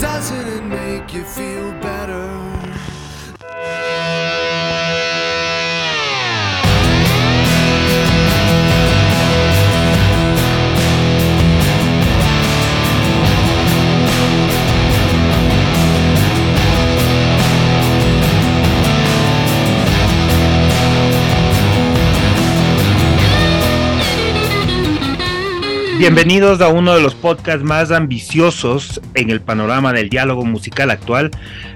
Doesn't it make you feel better? Bienvenidos a uno de los podcasts más ambiciosos en el panorama del diálogo musical actual.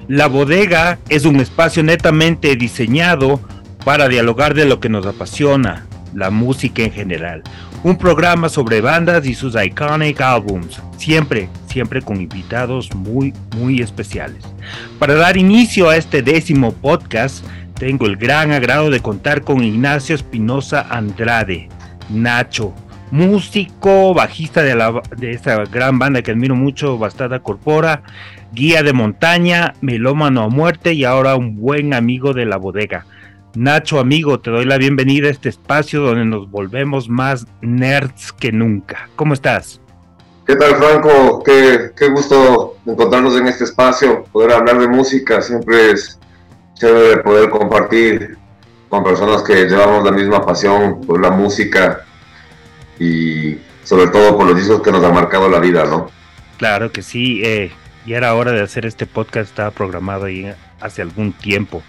La bodega es un espacio netamente diseñado para dialogar de lo que nos apasiona, la música en general. Un programa sobre bandas y sus iconic albums, siempre, siempre con invitados muy, muy especiales. Para dar inicio a este décimo podcast, tengo el gran agrado de contar con Ignacio Espinosa Andrade, Nacho, músico, bajista de, la, de esta gran banda que admiro mucho, Bastada Corpora, guía de montaña, melómano a muerte y ahora un buen amigo de la bodega. Nacho, amigo, te doy la bienvenida a este espacio donde nos volvemos más nerds que nunca. ¿Cómo estás? ¿Qué tal, Franco? Qué, qué gusto encontrarnos en este espacio, poder hablar de música. Siempre es chévere poder compartir con personas que llevamos la misma pasión por la música y sobre todo por los discos que nos han marcado la vida, ¿no? Claro que sí, eh, y era hora de hacer este podcast, estaba programado ahí hace algún tiempo.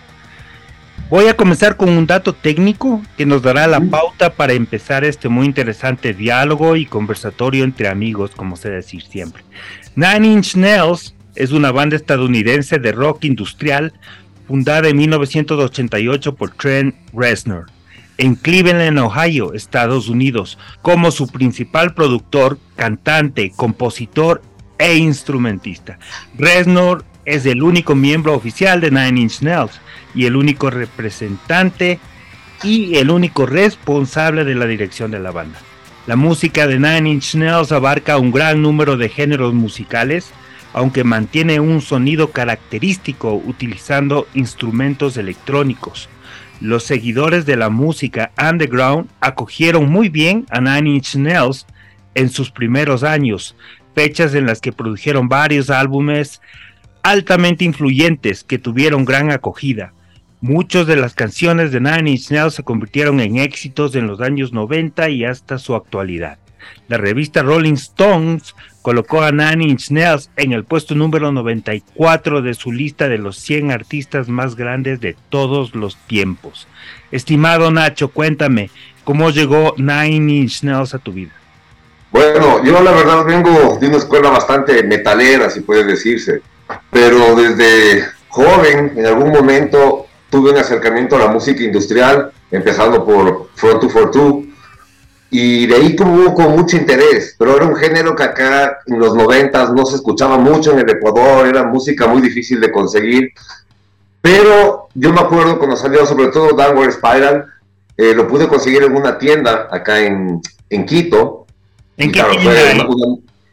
Voy a comenzar con un dato técnico que nos dará la pauta para empezar este muy interesante diálogo y conversatorio entre amigos, como se decir siempre. Nine Inch Nails es una banda estadounidense de rock industrial fundada en 1988 por Trent Reznor en Cleveland, Ohio, Estados Unidos, como su principal productor, cantante, compositor e instrumentista. Reznor es el único miembro oficial de Nine Inch Nails y el único representante y el único responsable de la dirección de la banda. La música de Nine Inch Nails abarca un gran número de géneros musicales, aunque mantiene un sonido característico utilizando instrumentos electrónicos los seguidores de la música underground acogieron muy bien a Nine Inch Nails en sus primeros años, fechas en las que produjeron varios álbumes altamente influyentes que tuvieron gran acogida. Muchas de las canciones de Nine Inch Nails se convirtieron en éxitos en los años 90 y hasta su actualidad. La revista Rolling Stones colocó a Nine Inch Nails en el puesto número 94 de su lista de los 100 artistas más grandes de todos los tiempos. Estimado Nacho, cuéntame, ¿cómo llegó Nine Inch Nails a tu vida? Bueno, yo la verdad vengo de una escuela bastante metalera, si puede decirse, pero desde joven, en algún momento, tuve un acercamiento a la música industrial, empezando por Front 242, y de ahí tuvo con mucho interés, pero era un género que acá en los noventas no se escuchaba mucho en el Ecuador, era música muy difícil de conseguir, pero yo me acuerdo cuando salió sobre todo Downward Spiral, eh, lo pude conseguir en una tienda acá en, en Quito. ¿En qué tienda?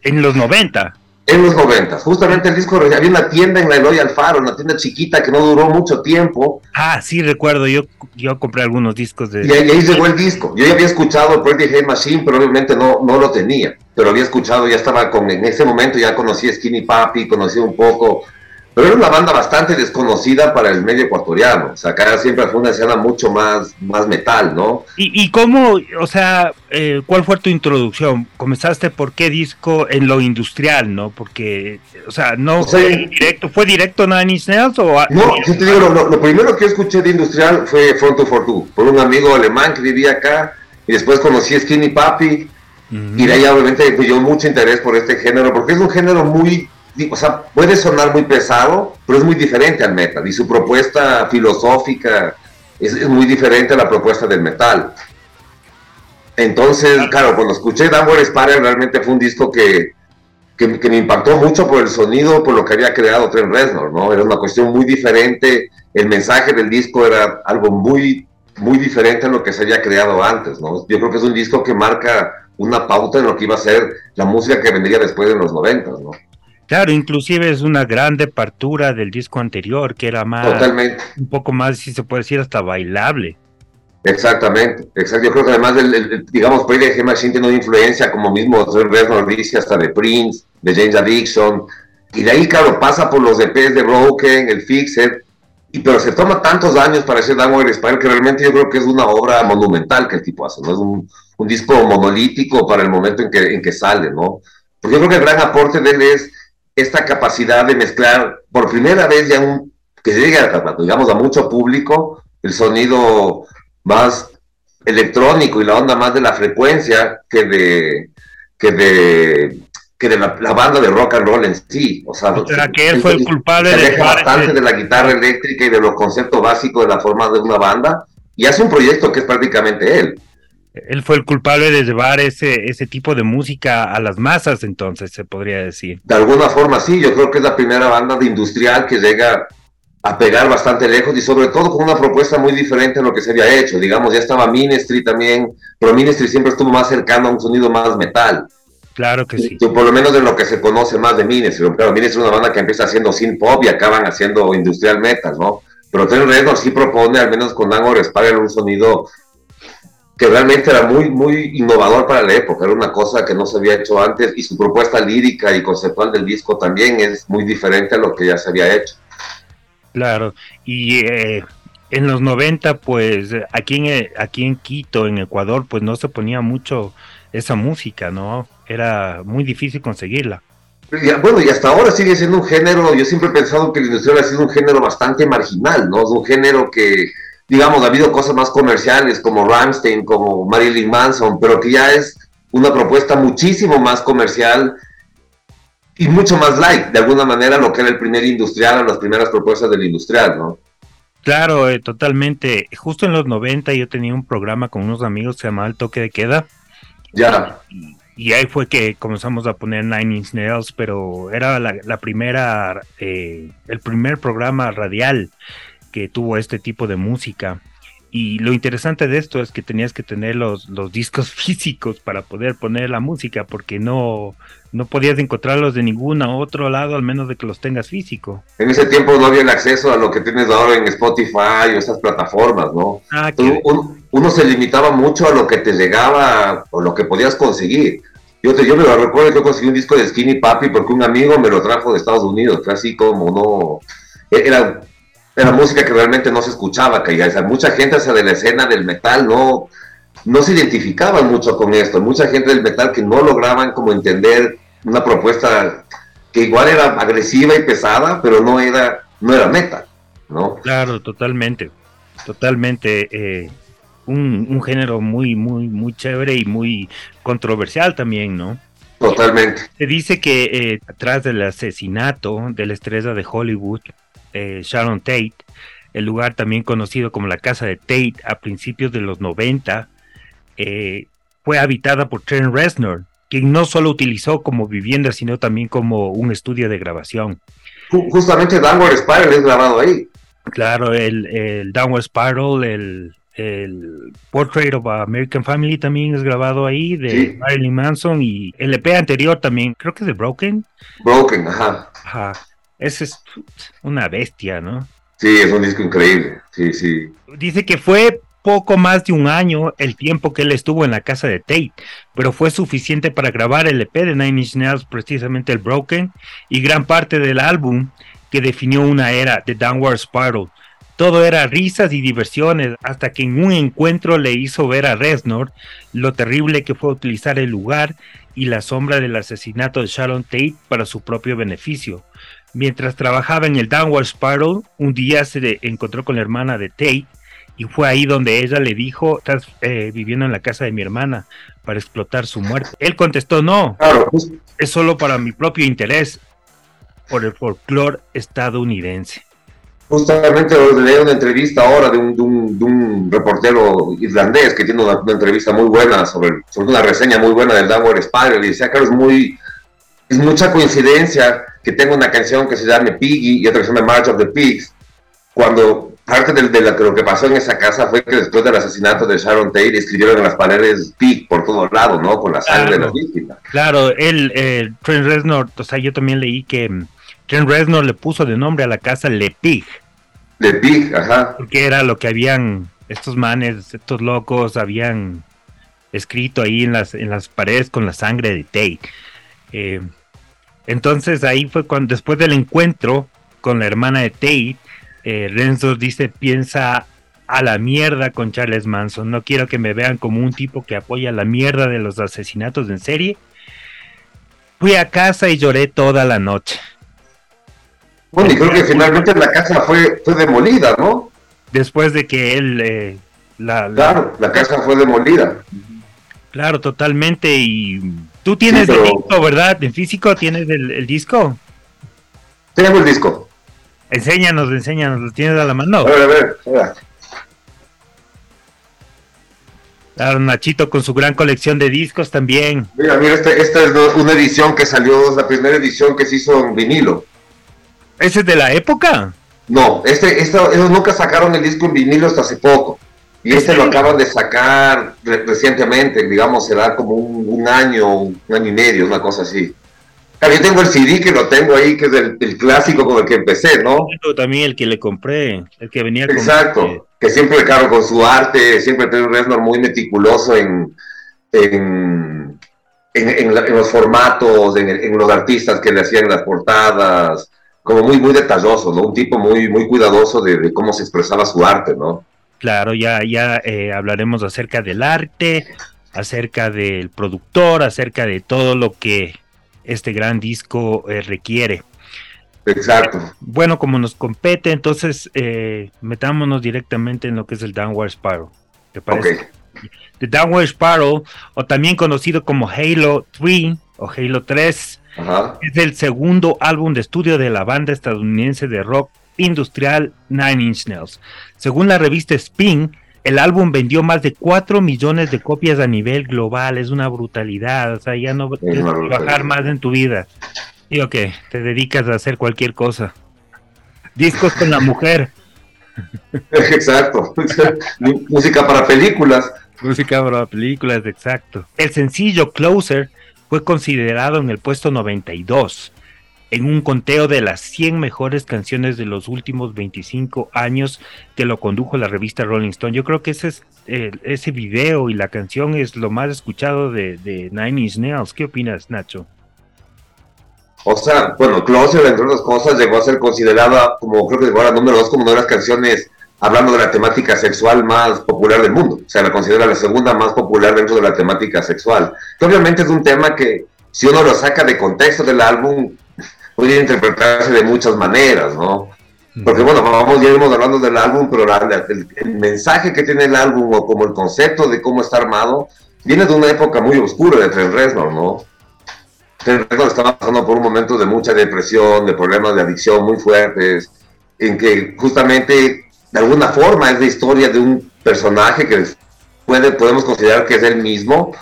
En los 90. En los 90, justamente el disco, había una tienda en la Eloy Alfaro, una tienda chiquita que no duró mucho tiempo. Ah, sí, recuerdo, yo, yo compré algunos discos de... Y ahí, ahí llegó el disco, yo ya había escuchado Pretty Hate Machine, pero obviamente no, no lo tenía, pero había escuchado, ya estaba con, en ese momento ya conocí Skinny Papi, conocí un poco pero era una banda bastante desconocida para el medio ecuatoriano. O sea, acá siempre fue una escena mucho más, más metal, ¿no? ¿Y, y cómo, o sea, eh, cuál fue tu introducción? ¿Comenzaste por qué disco en lo industrial, no? Porque, o sea, no O sea, fue directo, ¿fue directo Nine Inch Nails o...? No, yo te digo, lo, lo- lo primero que escuché de industrial fue Front to Fortu, por un amigo alemán que vivía acá, y después conocí Skinny Papi, Ujú. y de ahí obviamente me dio mucho interés por este género, porque es un género muy, o sea, puede sonar muy pesado, pero es muy diferente al metal, y su propuesta filosófica es, es muy diferente a la propuesta del metal. Entonces, claro, cuando escuché Downward Spiral realmente fue un disco que, que, que me impactó mucho por el sonido, por lo que había creado Trent Reznor, ¿no? Era una cuestión muy diferente, el mensaje del disco era algo muy, muy diferente a lo que se había creado antes, ¿no? Yo creo que es un disco que marca una pauta en lo que iba a ser la música que vendría después de los 90, ¿no? Claro, inclusive es una gran departura del disco anterior, que era más, Totalmente. un poco más, si se puede decir, hasta bailable. Exactamente, exacto. Yo creo que además, el- el- digamos, Play de G Machine tiene una influencia, como mismo Reznor dice, hasta de Prince, de James Addiction. Y de ahí, claro, pasa por los EPs de Broken, el Fixer, y pero se toma tantos años para hacer Downward Spiral que realmente yo creo que es una obra monumental que el tipo hace, ¿no? Es un, un disco monolítico para el momento en que, en que sale, ¿no? Porque yo creo que el gran aporte de él es esta capacidad de mezclar por primera vez ya un, que llegue, a, digamos, a mucho público, el sonido más electrónico y la onda más de la frecuencia que de, que de que de la, banda de rock and roll en sí. O sea, que él fue el culpable se de bastante de la guitarra eléctrica y de los conceptos básicos de la forma de una banda y hace un proyecto que es prácticamente él. Él fue el culpable de llevar ese, ese tipo de música a las masas, entonces se podría decir. De alguna forma sí, yo creo que es la primera banda de industrial que llega a pegar bastante lejos y sobre todo con una propuesta muy diferente a lo que se había hecho. Digamos, ya estaba Ministry también, pero Ministry siempre estuvo más cercano a un sonido más metal. Claro que sí. Por lo menos de lo que se conoce más de Ministry. Claro, Ministry es una banda que empieza haciendo synth pop y acaban haciendo industrial metal, ¿no? Pero Trent Reznor sí propone, al menos con Angor Spiral, un sonido que realmente era muy, muy innovador para la época, era una cosa que no se había hecho antes y su propuesta lírica y conceptual del disco también es muy diferente a lo que ya se había hecho. Claro, y eh, en los 90, pues aquí en, aquí en Quito, en Ecuador, pues no se ponía mucho esa música, ¿no? Era muy difícil conseguirla. Bueno, y hasta ahora sigue siendo un género, yo siempre he pensado que el industrial ha sido un género bastante marginal, ¿no? Es un género que, digamos, ha habido cosas más comerciales como Ramstein, como Marilyn Manson, pero que ya es una propuesta muchísimo más comercial y mucho más light, de alguna manera, lo que era el primer industrial o las primeras propuestas del industrial, ¿no? Claro, eh, totalmente. Justo en los 90 yo tenía un programa con unos amigos que se llamaba El Toque de Queda. Ya. Y, ahí fue que comenzamos a poner Nine Inch Nails, pero era la, primera, eh, el primer programa radial que tuvo este tipo de música. Y lo interesante de esto es que tenías que tener los, los discos físicos para poder poner la música, porque no, no podías encontrarlos de ningún otro lado, al menos de que los tengas físico. En ese tiempo no había el acceso a lo que tienes ahora en Spotify o esas plataformas, ¿no? Ah, uno, se limitaba mucho a lo que te llegaba o lo que podías conseguir. Yo, te, yo me recuerdo que yo conseguí un disco de Skinny Papi porque un amigo me lo trajo de Estados Unidos, así como no... Era era música que realmente no se escuchaba, que ya, mucha gente hacia de la escena del metal no, no se identificaba mucho con esto, mucha gente del metal que no lograban como entender una propuesta que igual era agresiva y pesada, pero no era, no era metal, ¿no? Claro, totalmente, totalmente. Eh, un, un, género muy, muy, muy chévere y muy controversial también, ¿no? Totalmente. Se dice que eh, atrás del asesinato de la estrella de Hollywood, eh, Sharon Tate, el lugar también conocido como la casa de Tate a principios de los 90, eh, fue habitada por Trent Reznor, quien no solo utilizó como vivienda, sino también como un estudio de grabación. Justamente Downward Spiral es grabado ahí. Claro, el, el Downward Spiral, el, el Portrait of American Family también es grabado ahí, de Marilyn Manson, y el EP anterior también, creo que es de Broken. Broken, ajá. Ajá. Ese es una bestia, ¿no? Sí, es un disco increíble. Sí, sí. Dice que fue poco más de un año el tiempo que él estuvo en la casa de Tate, pero fue suficiente para grabar el EP de Nine Inch Nails, precisamente el Broken, y gran parte del álbum que definió una era de Downward Spiral. Todo era risas y diversiones, hasta que en un encuentro le hizo ver a Reznor lo terrible que fue utilizar el lugar y la sombra del asesinato de Sharon Tate para su propio beneficio. Mientras trabajaba en el Downward Spiral, un día se encontró con la hermana de Tate y fue ahí donde ella le dijo, estás eh, viviendo en la casa de mi hermana para explotar su muerte. Él contestó, no, es solo para mi propio interés por el folclore estadounidense. Justamente leí una entrevista ahora de un, reportero irlandés que tiene una, entrevista muy buena sobre, sobre, una reseña muy buena del Downward Spiral y decía que es muy, es mucha coincidencia que tengo una canción que se llama Piggy y otra que se llama March of the Pigs, cuando parte de, lo que pasó en esa casa fue que después del asesinato de Sharon Tate escribieron en las paredes Pig por todos lados, ¿no? Con la sangre de las víctimas. Claro, él, eh, Trent Reznor, o sea, yo también leí que mm, Trent Reznor le puso de nombre a la casa Le Pig. Le Pig, ajá. Porque era lo que habían, estos manes, estos locos, habían escrito ahí en las, en las paredes con la sangre de Tate. Eh, Entonces ahí fue cuando, después del encuentro con la hermana de Tate, eh, Renzo dice, piensa a la mierda con Charles Manson. No quiero que me vean como un tipo que apoya la mierda de los asesinatos en serie. Fui a casa y lloré toda la noche. Bueno, y creo que finalmente la casa fue, fue demolida, ¿no? Después de que él... Eh, la, Claro, la casa fue demolida. Claro, totalmente. Y tú tienes el disco, ¿verdad? ¿En físico tienes el, disco? Tengo el disco. Enséñanos, enséñanos, ¿lo tienes a la mano? A ver, a ver, a ver. Claro, Nachito con su gran colección de discos también. Mira, mira, este, esta es una edición que salió, la primera edición que se hizo en vinilo. ¿Ese es de la época? No, este, ellos nunca sacaron el disco en vinilo hasta hace poco. Y este lo acaban de sacar recientemente, digamos, será como un, año, un año y medio, una cosa así. Yo tengo el CD que lo tengo ahí, que es el, clásico con el que empecé, ¿no? También el que le compré, el que venía con... Exacto, que siempre, claro, con su arte, siempre Pedro Reznor muy meticuloso en, en, en, los formatos, en, los artistas que le hacían las portadas, como muy, muy detalloso, ¿no? Un tipo muy, muy cuidadoso de cómo se expresaba su arte, ¿no? Claro, ya, ya eh, hablaremos acerca del arte, acerca del productor, acerca de todo lo que este gran disco eh, requiere. Exacto. Bueno, como nos compete, entonces eh, metámonos directamente en lo que es el Downward Spiral. ¿Te parece? The Downward Spiral, o también conocido como Halo 3 o Halo 3, es el segundo álbum de estudio de la banda estadounidense de rock industrial Nine Inch Nails. Según la revista Spin, el álbum vendió más de 4 millones de copias a nivel global. Es una brutalidad. O sea, ya no puedes trabajar más en tu vida. Digo que te dedicas a hacer cualquier cosa. Discos con la mujer. Exacto. Música para películas. Música para películas, exacto. El sencillo Closer fue considerado en el puesto 92 en un conteo de las 100 mejores canciones de los últimos 25 años que lo condujo la revista Rolling Stone. Yo creo que ese, es, ese video y la canción es lo más escuchado de, Nine Inch Nails. ¿Qué opinas, Nacho? O sea, bueno, Closer, entre otras cosas, llegó a ser considerada como, creo que llegó a la número dos como una de las canciones hablando de la temática sexual más popular del mundo. O sea, la considera la segunda más popular dentro de la temática sexual. Que obviamente es un tema que, si uno lo saca de contexto del álbum, puede interpretarse de muchas maneras, ¿no? Porque bueno, vamos, ya iremos hablando del álbum, pero el, mensaje que tiene el álbum o como el concepto de cómo está armado viene de una época muy oscura de Trent Reznor, ¿no? Trent Reznor estaba pasando por un momento de mucha depresión, de problemas de adicción muy fuertes, en que justamente de alguna forma es la historia de un personaje que puede, podemos considerar que es él mismo,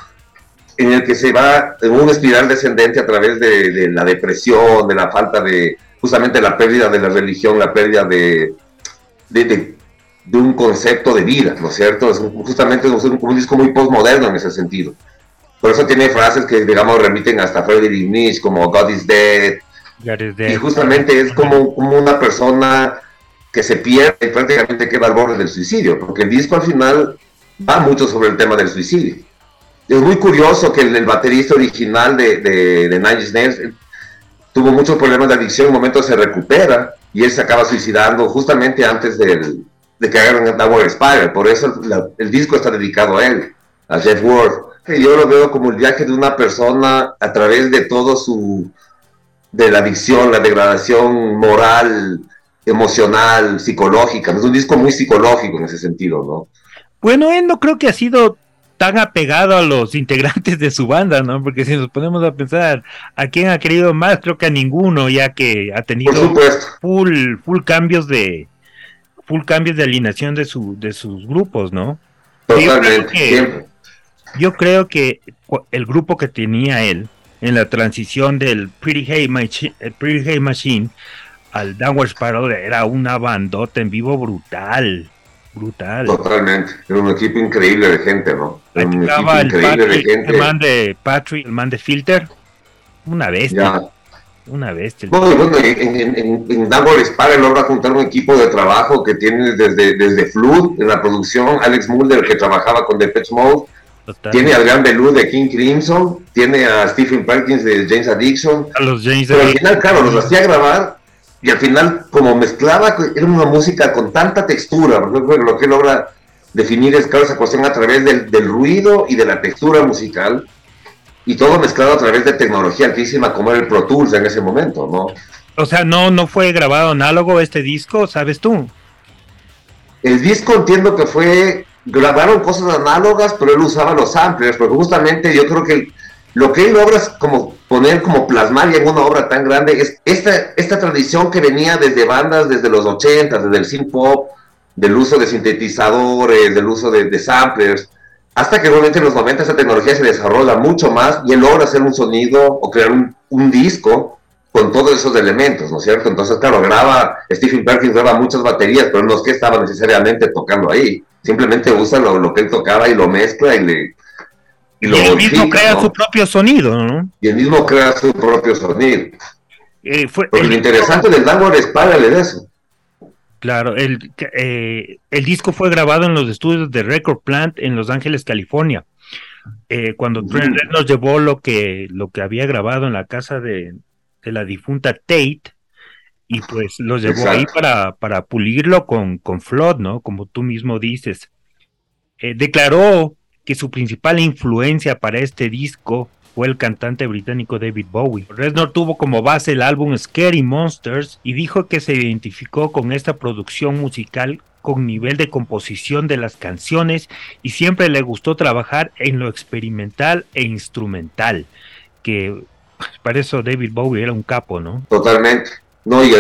en el que se va en una espiral descendente a través de, la depresión, de la falta de, justamente la pérdida de la religión, la pérdida de, de, un concepto de vida, ¿no es cierto? Es justamente es un, disco muy postmoderno en ese sentido. Por eso tiene frases que, digamos, remiten hasta Friedrich Nietzsche, como God is dead. Y justamente es como, como una persona que se pierde y prácticamente queda al borde del suicidio, porque el disco al final va mucho sobre el tema del suicidio es muy curioso que el, baterista original de, de, de Nine tuvo muchos problemas de adicción, en un momento se recupera y él se acaba suicidando justamente antes de que hagan Downward Spiral. Por eso el disco está dedicado a él, a Jeff Ward. Yo lo veo como el viaje de una persona a través de todo su, de la adicción, la degradación moral, emocional, psicológica. Es un disco muy psicológico en ese sentido, ¿no? Bueno, él no creo que ha sido tan apegado a los integrantes de su banda, ¿no? Porque si nos ponemos a pensar a quién ha querido más, creo que a ninguno, ya que ha tenido full, full cambios de full cambios de alineación de su, de sus grupos, ¿no? Yo creo, que, yo creo que el grupo que tenía él en la transición del Pretty Hey, Machine, Pretty hey Machine al Downward Spiral era una bandota en vivo brutal brutal. Totalmente, era un equipo increíble de gente, ¿no? un equipo increíble de gente. El man de Patrick, el man de Filter, una bestia. Una bestia. Bueno, bueno en, en, en, en Downward logra juntar un equipo de trabajo que tiene desde, desde Flood en la producción, Alex Mulder que trabajaba con Depeche Mode, Total. Tiene al gran Belú de King Crimson, tiene a Stephen Perkins de James Addiction. A los James Pero al final, claro, los hacía grabar y al final, como mezclaba, era una música con tanta textura, porque lo que logra definir es, claro, esa cuestión a través del, del ruido y de la textura musical y todo mezclado a través de tecnología altísima como era el Pro Tools en ese momento, ¿no? O sea, no, no fue grabado análogo este disco, ¿sabes tú? El disco entiendo que fue, grabaron cosas análogas, pero él usaba los samplers, porque justamente yo creo que lo que él logra es como poner, como plasmar en una obra tan grande, es esta, esta tradición que venía desde bandas desde los 80, desde el synth pop, del uso de sintetizadores, del uso de, samplers, hasta que realmente en los 90 esa tecnología se desarrolla mucho más y él logra hacer un sonido o crear un, un disco con todos esos elementos, ¿no es cierto? Entonces, claro, graba, Stephen Perkins graba muchas baterías, pero no es que estaba necesariamente tocando ahí, simplemente usa lo, lo que él tocaba y lo mezcla y le... Y, lo y él mismo crea ¿no? su propio sonido, ¿no? Y él mismo crea su propio sonido. Eh, fue, Porque el, lo interesante del Dango es págale de eso. Claro, el, eh, el disco fue grabado en los estudios de Record Plant en Los Ángeles, California. Eh, cuando Trent nos llevó lo que, lo que había grabado en la casa de, de la difunta Tate y pues lo llevó Exacto. ahí para, para pulirlo con, con Flood, ¿no? Como tú mismo dices. Eh, declaró que su principal influencia para este disco fue el cantante británico David Bowie. Reznor tuvo como base el álbum Scary Monsters y dijo que se identificó con esta producción musical con nivel de composición de las canciones y siempre le gustó trabajar en lo experimental e instrumental, que para eso David Bowie era un capo, ¿no? Totalmente. No, y,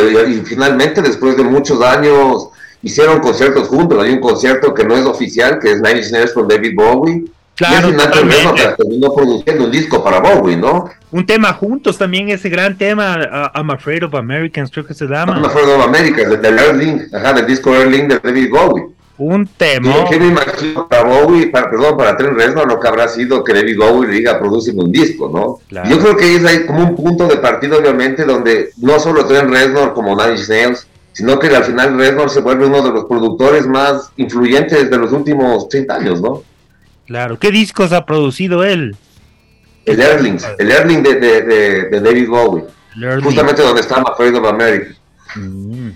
finalmente, después de muchos años, hicieron conciertos juntos. Hay un concierto que no es oficial, que es Nine Nails con David Bowie. Claro, y que terminó produciendo un disco para Bowie, ¿no? Un tema juntos también, ese gran tema, uh, I'm Afraid of Americans, creo que se llama. I'm Afraid of Americans, del Erling, ajá, del disco Erling de David Bowie. Un tema. Yo me imagino para Bowie, para, perdón, para Trent Reznor, lo que habrá sido que David Bowie le diga, producen un disco, ¿no? Claro. Yo creo que es ahí como un punto de partida, obviamente, donde no solo Trent Reznor como Nine Inch Nails, sino que al final Reznor se vuelve uno de los productores más influyentes de los últimos 30 años, ¿no? Claro. ¿Qué discos ha producido él? El Erling, el Erling de, de, de, de David Bowie. Justamente donde está Afraid of America. Mm.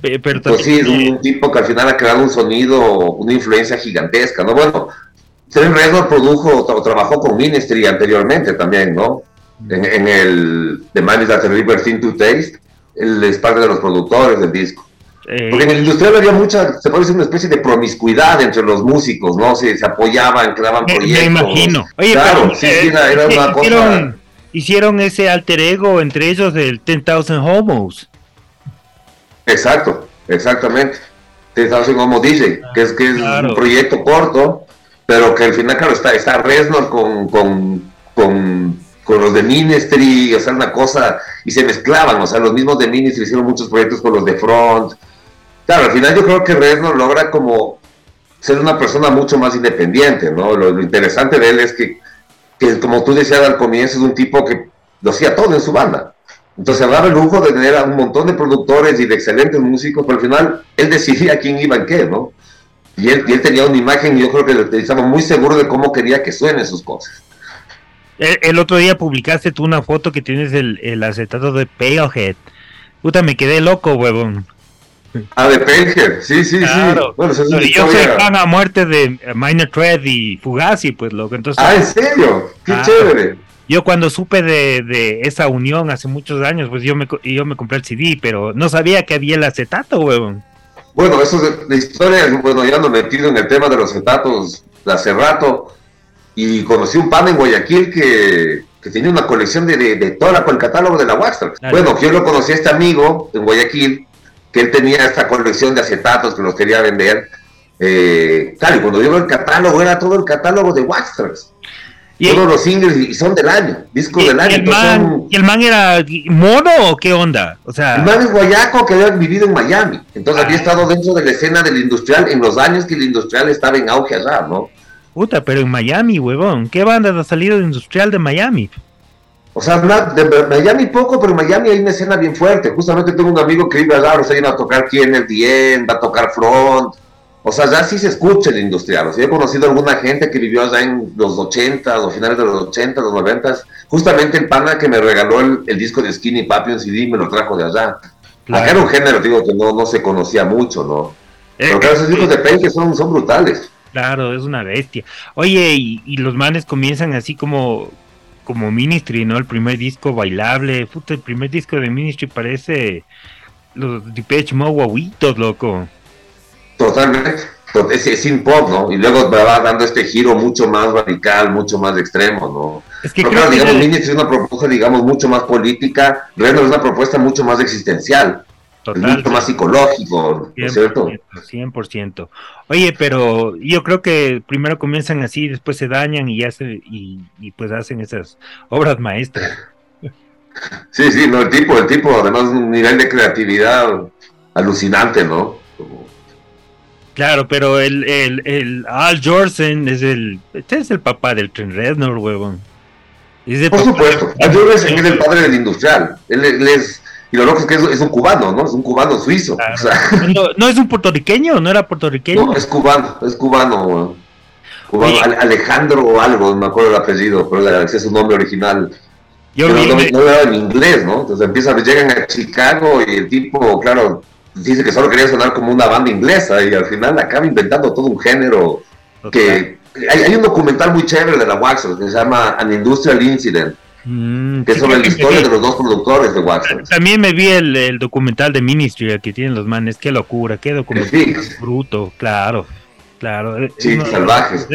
Pero pues sí, es un, un, tipo que al final ha creado un sonido, una influencia gigantesca, ¿no? Bueno, Trent Reznor produjo o trabajó con Ministry anteriormente también, ¿no? En, en el The Man is That River Thing to Taste, él es parte de los productores del disco. Eh, Porque en el industrial había mucha, se puede decir, una especie de promiscuidad entre los músicos, ¿no? Se, se apoyaban, creaban me, proyectos. Me imagino. Oye, claro, pero, sí, eh, era, era una hicieron, cosa... hicieron ese alter ego entre ellos del 10,000 Homos. Exacto, exactamente. 10,000 Homo DJ, que es, que es claro. un proyecto corto, pero que al final, claro, está, está Reznor con, con, con, con, los de Ministry, o sea, una cosa, y se mezclaban, o sea, los mismos de Ministry hicieron muchos proyectos con los de Front. Claro, al final yo creo que Reznor logra como ser una persona mucho más independiente, ¿no? Lo, interesante de él es que, que, como tú decías al comienzo, es un tipo que lo hacía todo en su banda. Entonces daba el lujo de tener a un montón de productores y de excelentes músicos, pero al final él decidía quién iba en qué, ¿no? Y él, él tenía una imagen, yo creo que estaba muy seguro de cómo quería que suenen sus cosas. El, el, otro día publicaste tú una foto que tienes el, el acetato de Palehead. Puta, me quedé loco, huevón. Ah, de Palehead, sí, sí, claro. sí. Bueno, Pero yo soy fan a muerte de Minor Threat y Fugazi, pues, loco. Entonces, ah, ¿en serio? Qué ah, chévere. Yo cuando supe de, de, esa unión hace muchos años, pues yo me, yo me compré el CD, pero no sabía que había el acetato, huevón. Bueno, eso es de historia, bueno, ya ando metido en el tema de los acetatos de hace rato, y conocí un pan en Guayaquil que, que tenía una colección de, de, de todo el catálogo de la Waxtrax. Bueno, yo lo conocí a este amigo en Guayaquil, que él tenía esta colección de acetatos que los quería vender. Eh, claro, y cuando yo veo el catálogo, era todo el catálogo de Waxtrax. Y Todos el, los singles y son del año, discos y, del año. Y el, man, son... ¿Y el man era mono o qué onda? O sea... El man es guayaco que había vivido en Miami. Entonces ah. había estado dentro de la escena del industrial en los años que el industrial estaba en auge allá, ¿no? Puta, pero en Miami, huevón. ¿Qué banda ha salido de industrial de Miami? O sea, de Miami poco, pero en Miami hay una escena bien fuerte. Justamente tengo un amigo que vive allá, o sea, iba a tocar quién el Dien, va a tocar Front. o sea, ya sí se escucha el industrial. O sea, he conocido a alguna gente que vivió allá en los 80 o finales de los 80, los 90. Justamente el pana que me regaló el, disco de Skinny Papi, un CD, me lo trajo de allá. Acá era un género, digo, que no, no se conocía mucho, ¿no? Eh, Pero claro, esos discos de Pain que son, son brutales. Claro, es una bestia. Oye, y, los manes comienzan así como como Ministry, ¿no? El primer disco bailable. Puta, el primer disco de Ministry parece los Depeche Mode guaguitos, loco. Totalmente. Es, es sin pop, ¿no? Y luego va dando este giro mucho más radical, mucho más extremo, ¿no? Es que Pero digamos, Ministry es una propuesta, digamos, mucho más política. Reynolds es una propuesta mucho más existencial. Total, mucho más psicológico, ¿no es cierto? 100%. Oye, pero yo creo que primero comienzan así, después se dañan y ya se, y, y pues hacen esas obras maestras. Sí, sí, no, el tipo, el tipo, además un nivel de creatividad alucinante, ¿no? Claro, pero el, el, el Al Jorsen es el, este es el papá del Tren Reznor, huevón. Por supuesto, Al Jorsen es el padre del industrial. Él, es, y lo loco es que es, un cubano, ¿no? Es un cubano suizo. no, es un puertorriqueño, no era puertorriqueño. No, es cubano, es cubano, cubano Alejandro o algo, no me acuerdo el apellido, pero ese es su nombre original. Yo no, no, era en inglés, ¿no? Entonces empiezan, llegan a Chicago y el tipo, claro, dice que solo quería sonar como una banda inglesa y al final acaba inventando todo un género que... Hay, un documental muy chévere de la Wax que se llama An Industrial Incident, mm, que es sobre la historia de los dos productores de Wax. También me vi el, documental de Ministry que tienen los manes, qué locura, qué documental bruto, claro, claro. Sí, salvajes.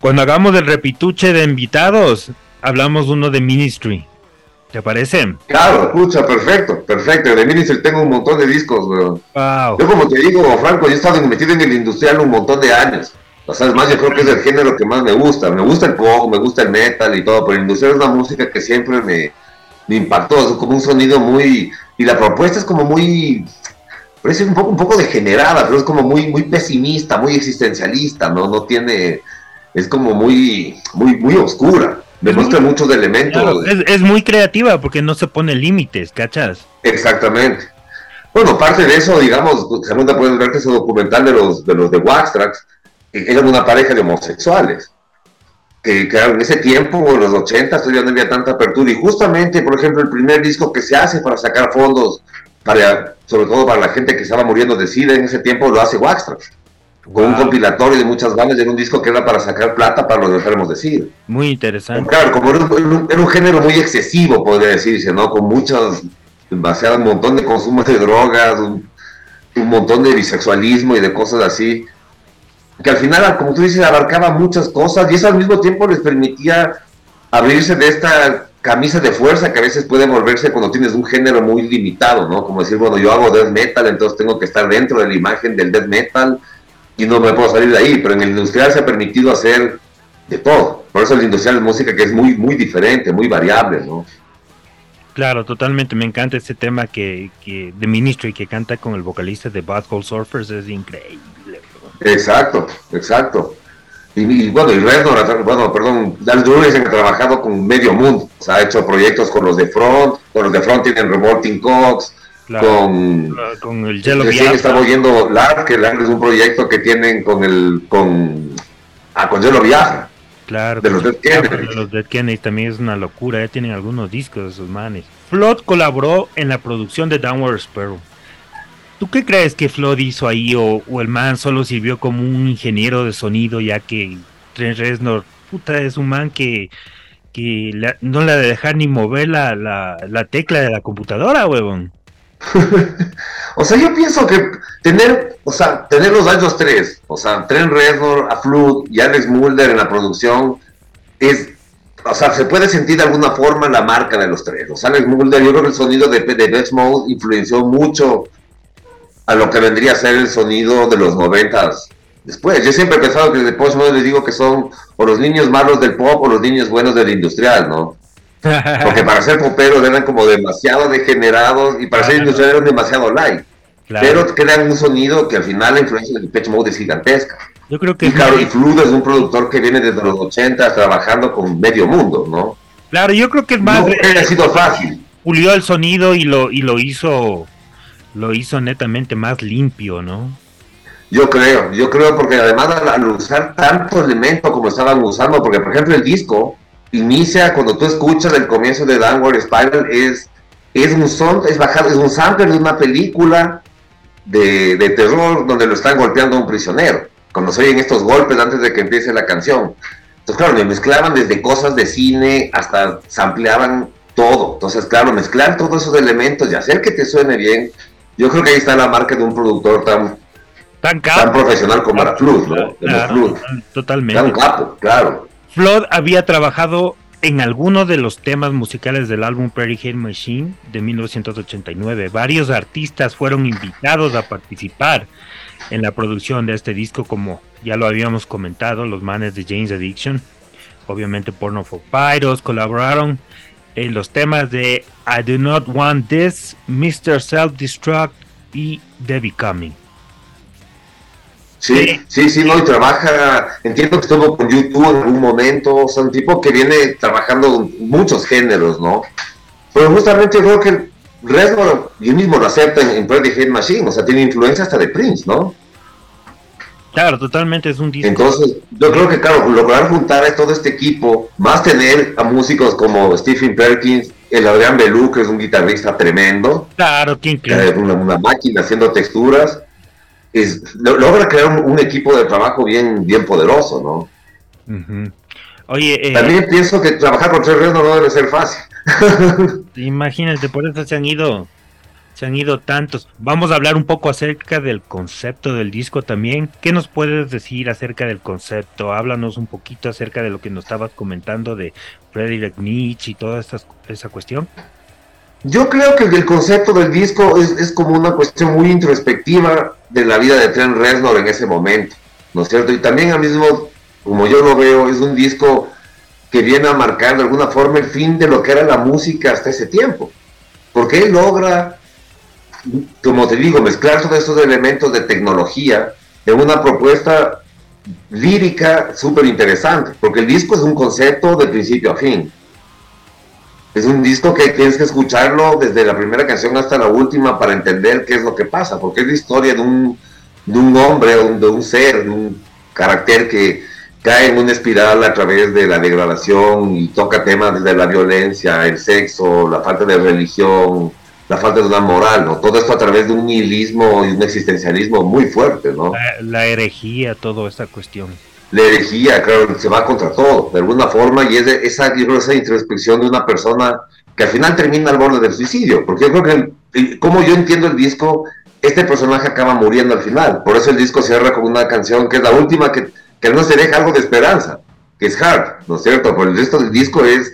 Cuando hagamos el repituche de invitados, hablamos uno de Ministry. ¿Te parece? Claro, escucha, perfecto, perfecto. De Ministry tengo un montón de discos, Wow. Yo como te digo, Franco, yo he estado metido en el industrial un montón de años. O sea, es más, yo creo que es el género que más me gusta. Me gusta el pop, me gusta el metal y todo, pero el industrial es una música que siempre me, me impactó. Es como un sonido muy... Y la propuesta es como muy... Parece un poco, un poco degenerada, pero es como muy, muy pesimista, muy existencialista, ¿no? No tiene... Es como muy, muy, muy oscura demuestra muchos elementos. es, muy creativa porque no se pone límites, ¿cachas? Exactamente. Bueno, parte de eso, digamos, segunda puedes ver que ese documental de los de los de Waxtrax, eran una pareja de homosexuales. Que, en ese tiempo, en los 80, todavía no había tanta apertura. Y justamente, por ejemplo, el primer disco que se hace para sacar fondos, para, sobre todo para la gente que estaba muriendo de SIDA en ese tiempo, lo hace Waxtrax con un compilatorio de muchas bandas era un disco que era para sacar plata para los enfermos de SIDA. Muy interesante. Claro, como era un, género muy excesivo, podría decirse, ¿no? Con muchos, demasiado, un montón de consumo de drogas, un, montón de bisexualismo y de cosas así, que al final, como tú dices, abarcaba muchas cosas y eso al mismo tiempo les permitía abrirse de esta camisa de fuerza que a veces puede volverse cuando tienes un género muy limitado, ¿no? Como decir, bueno, yo hago death metal, entonces tengo que estar dentro de la imagen del death metal, y no me puedo salir de ahí, pero en el industrial se ha permitido hacer de todo. Por eso el industrial es música que es muy, muy diferente, muy variable, ¿no? Claro, totalmente. Me encanta este tema que, que de Ministry que canta con el vocalista de Bad Hole Surfers, es increíble. Exacto, exacto. Y, bueno, y Rednor, bueno, perdón, Dan Jurgensen ha trabajado con medio mundo. O sea, ha hecho proyectos con los de Front, con los de Front tienen Revolting Cox, con, con el Yellow Recién estaba oyendo Lark, que Lark es un proyecto que tienen con el con ah, con Yellow Viaja. Claro, de los Dead Kennedy. los Dead Kennedy también es una locura, ya tienen algunos discos de esos manes. Flood colaboró en la producción de Downward Sparrow. ¿Tú qué crees que Flood hizo ahí o, el man solo sirvió como un ingeniero de sonido ya que Trent Reznor, puta, es un man que, que no le de dejar ni mover la, la, la tecla de la computadora, huevón? o sea, yo pienso que tener, o sea, tener los años tres, o sea, Trent Reznor, a Flood y Alex Mulder en la producción, es, o sea, se puede sentir de alguna forma la marca de los tres. O sea, Alex Mulder, yo creo que el sonido de, de Mode influenció mucho a lo que vendría a ser el sonido de los noventas después. Yo siempre he pensado que de Post Mode les digo que son o los niños malos del pop o los niños buenos del industrial, ¿no? Porque para ser poperos eran como demasiado degenerados y para ser industriales eran demasiado light. Pero crean un sonido que al final la influencia del Pitch Mode es gigantesca. Yo creo que y claro, y Flood es un productor que viene desde los 80 trabajando con medio mundo, ¿no? Claro, yo creo que es más. No ha sido fácil. Pulió el sonido y lo, y lo hizo lo hizo netamente más limpio, ¿no? Yo creo, yo creo porque además al, usar tanto elemento como estaban usando, porque por ejemplo el disco inicia cuando tú escuchas el comienzo de Downward Spiral, es, es un son, es bajado, es un sample de una película de, de terror donde lo están golpeando a un prisionero. Cuando se oyen estos golpes antes de que empiece la canción. Entonces, claro, me mezclaban desde cosas de cine hasta sampleaban todo. Entonces, claro, mezclar todos esos elementos y hacer que te suene bien. Yo creo que ahí está la marca de un productor tan tan, profesional como era Flood, ¿no? Totalmente. Tan capo, claro. Flood había trabajado en algunos de los temas musicales del álbum Prairie Hate Machine de 1989. Varios artistas fueron invitados a participar en la producción de este disco, como ya lo habíamos comentado, los manes de James Addiction. Obviamente Porno for Pyros colaboraron en los temas de I Do Not Want This, Mr. Self Destruct y The Becoming. Sí, sí, sí, no, y trabaja, entiendo que estuvo con YouTube en algún momento, o sea, un tipo que viene trabajando muchos géneros, ¿no? Pero justamente creo que Reznor, yo mismo lo acepta en, en Pretty Hate Machine, o sea, tiene influencia hasta de Prince, ¿no? Claro, totalmente es un disco. Entonces, yo creo que, claro, lograr juntar a todo este equipo, más tener a músicos como Stephen Perkins, el Adrián Belú, que es un guitarrista tremendo. Claro, ¿quién Una, una máquina haciendo texturas logra crear un, equipo de trabajo bien, bien poderoso, ¿no? Oye, eh, también pienso que trabajar con tres redes no debe ser fácil. imagínate, por eso se han ido, se han ido tantos. Vamos a hablar un poco acerca del concepto del disco también. ¿Qué nos puedes decir acerca del concepto? Háblanos un poquito acerca de lo que nos estabas comentando de Frederick Nietzsche y toda esta, esa cuestión. Yo creo que el concepto del disco es, es, como una cuestión muy introspectiva de la vida de Trent Reznor en ese momento, ¿no es cierto? Y también al mismo, como yo lo veo, es un disco que viene a marcar de alguna forma el fin de lo que era la música hasta ese tiempo, porque él logra, como te digo, mezclar todos esos elementos de tecnología en una propuesta lírica súper interesante, porque el disco es un concepto de principio a fin. Es un disco que tienes que escucharlo desde la primera canción hasta la última para entender qué es lo que pasa, porque es la historia de un, de un hombre, de un ser, de un carácter que cae en una espiral a través de la degradación y toca temas de la violencia, el sexo, la falta de religión, la falta de una moral, ¿no? Todo esto a través de un nihilismo y un existencialismo muy fuerte, ¿no? La, herejía, toda esta cuestión la herejía, claro, se va contra todo, de alguna forma, y es esa, esa introspección de una persona que al final termina al borde del suicidio, porque yo creo que, como yo entiendo el disco, este personaje acaba muriendo al final, por eso el disco cierra con una canción que es la última que, que no se deja algo de esperanza, que es Hard, ¿no es cierto? Pero el resto del disco es,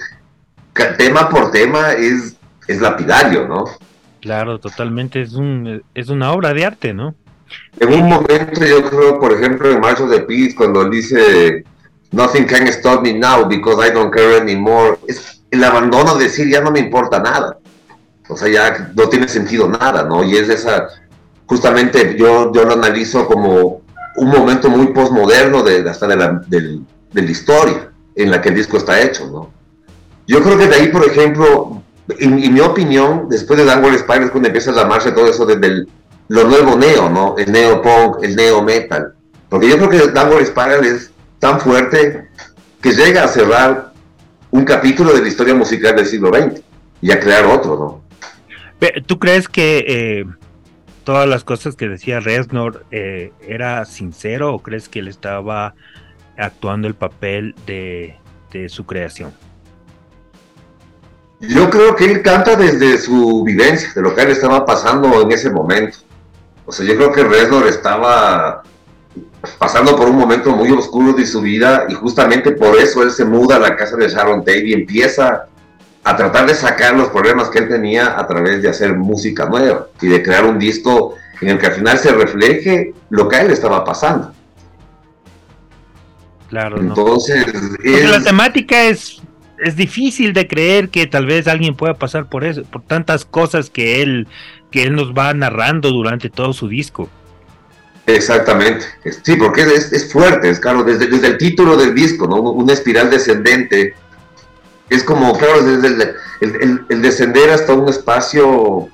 tema por tema, es, es lapidario, ¿no? Claro, totalmente, es, un, es una obra de arte, ¿no? En un momento yo creo, por ejemplo, en March of the Peace, cuando dice Nothing can stop me now because I don't care anymore, es el abandono de decir ya no me importa nada. O sea, ya no tiene sentido nada, ¿no? Y es esa, justamente yo, yo lo analizo como un momento muy postmoderno de, hasta de la, de la historia en la que el disco está hecho, ¿no? Yo creo que de ahí, por ejemplo, en, mi opinión, después de Downward Spiral es cuando empieza a llamarse todo eso desde el lo nuevo neo, ¿no? El neo punk, el neo metal. Porque yo creo que Downward Spiral es tan fuerte que llega a cerrar un capítulo de la historia musical del siglo XX y a crear otro, ¿no? ¿Tú crees que eh, todas las cosas que decía Reznor eh, era sincero o crees que él estaba actuando el papel de su creación? Yo creo que él canta desde su vivencia, de lo que él estaba pasando en ese momento. O sea, yo creo que Reznor estaba pasando por un momento muy oscuro de su vida y justamente por eso él se muda a la casa de Sharon Tate y empieza a tratar de sacar los problemas que él tenía a través de hacer música nueva y de crear un disco en el que al final se refleje lo que a él estaba pasando. Claro. Entonces, la temática es es difícil de creer que tal vez alguien pueda pasar por eso, por tantas cosas que él que él nos va narrando durante todo su disco. Exactamente, sí, porque es, fuerte, es claro, desde, desde, el título del disco, ¿no? Una espiral descendente. Es como, claro, desde el, descender hasta un espacio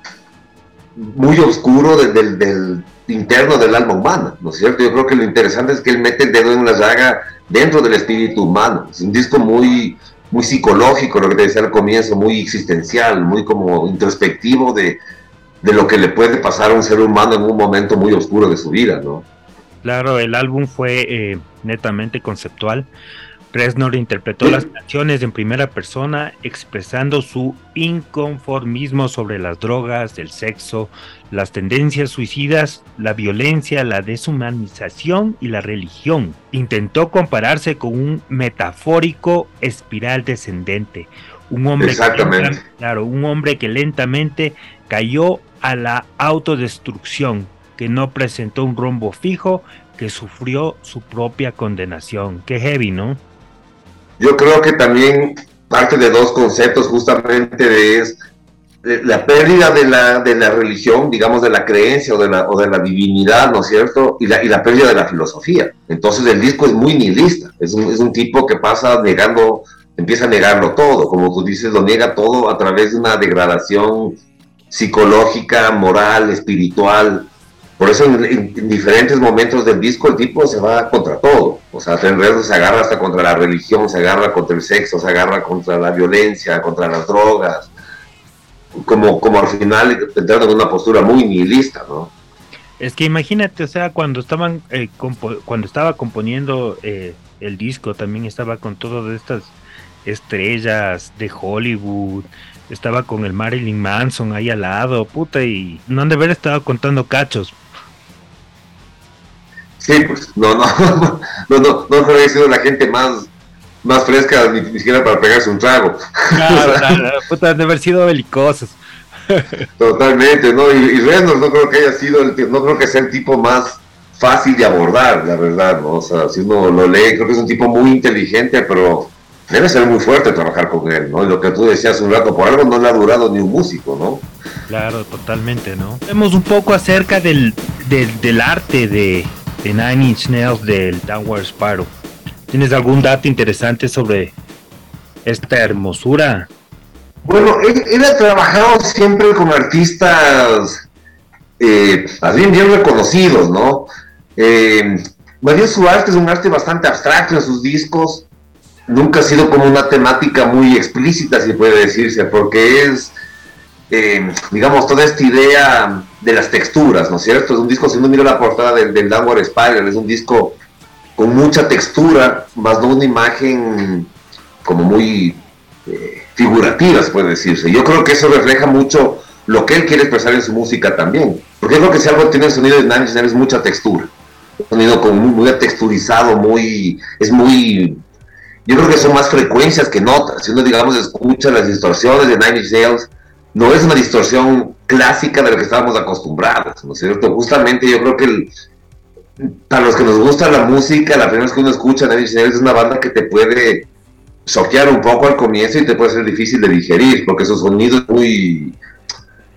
muy oscuro del, del, interno del alma humana, ¿no es cierto? Yo creo que lo interesante es que él mete el dedo en la llaga dentro del espíritu humano. Es un disco muy, muy psicológico, lo que te decía al comienzo, muy existencial, muy como introspectivo de, de lo que le puede pasar a un ser humano en un momento muy oscuro de su vida, ¿no? Claro, el álbum fue eh, netamente conceptual. Reznor interpretó las canciones en primera persona, expresando su inconformismo sobre las drogas, el sexo, las tendencias suicidas, la violencia, la deshumanización y la religión. Intentó compararse con un metafórico espiral descendente, un hombre, Exactamente. Que, claro, un hombre que lentamente cayó a la autodestrucción, que no presentó un rumbo fijo, que sufrió su propia condenación. Qué heavy, ¿no? Yo creo que también parte de dos conceptos justamente es la pérdida de la, de la religión, digamos, de la creencia o de la, o de la divinidad, ¿no es cierto? Y la, y la pérdida de la filosofía. Entonces el disco es muy nihilista, es un, es un tipo que pasa negando, empieza a negarlo todo, como tú dices, lo niega todo a través de una degradación psicológica, moral, espiritual. Por eso en, en, en diferentes momentos del disco el tipo se va contra todo. O sea, en realidad se agarra hasta contra la religión, se agarra contra el sexo, se agarra contra la violencia, contra las drogas. Como, como al final entrando en una postura muy nihilista, ¿no? Es que imagínate, o sea, cuando estaban eh, cuando estaba componiendo eh, el disco, también estaba con todas estas estrellas de Hollywood, estaba con el Marilyn Manson ahí al lado, puta, y no han de haber estado contando cachos. Sí, pues, no, no, no, no, no, no habría sido la gente más, más fresca ni, ni siquiera para pegarse un trago. Claro, puta, han de haber sido belicosos. Totalmente, ¿no? Y, y Reynolds no creo que haya sido, el, no creo que sea el tipo más fácil de abordar, la verdad, ¿no? O sea, si uno lo lee, creo que es un tipo muy inteligente, pero debe ser muy fuerte trabajar con él, ¿no? Y lo que tú decías un rato, por algo no le ha durado ni un músico, ¿no? Claro, totalmente, ¿no? Vemos un poco acerca del, del, del arte de, de Nine Inch Nails del Downward Spiral. ¿Tienes algún dato interesante sobre esta hermosura? Bueno, él, ha trabajado siempre con artistas eh, bien, reconocidos, ¿no? Eh, bien su arte es un arte bastante abstracto en sus discos, nunca ha sido como una temática muy explícita, si puede decirse, porque es, eh, digamos, toda esta idea de las texturas, ¿no es cierto? Es un disco, si uno mira la portada del, del Downward Spiral, es un disco con mucha textura, más no una imagen como muy eh, figurativa, se puede decirse. Yo creo que eso refleja mucho lo que él quiere expresar en su música también, porque creo que si algo tiene el sonido de Nine es mucha textura, un sonido como muy, muy texturizado, muy, es muy yo creo que son más frecuencias que notas. Si uno, digamos, escucha las distorsiones de Nine Inch Nails, no es una distorsión clásica de lo que estábamos acostumbrados, ¿no es cierto? Justamente yo creo que el, para los que nos gusta la música, la primera vez que uno escucha Nine Inch Nails es una banda que te puede choquear un poco al comienzo y te puede ser difícil de digerir, porque su sonido es muy,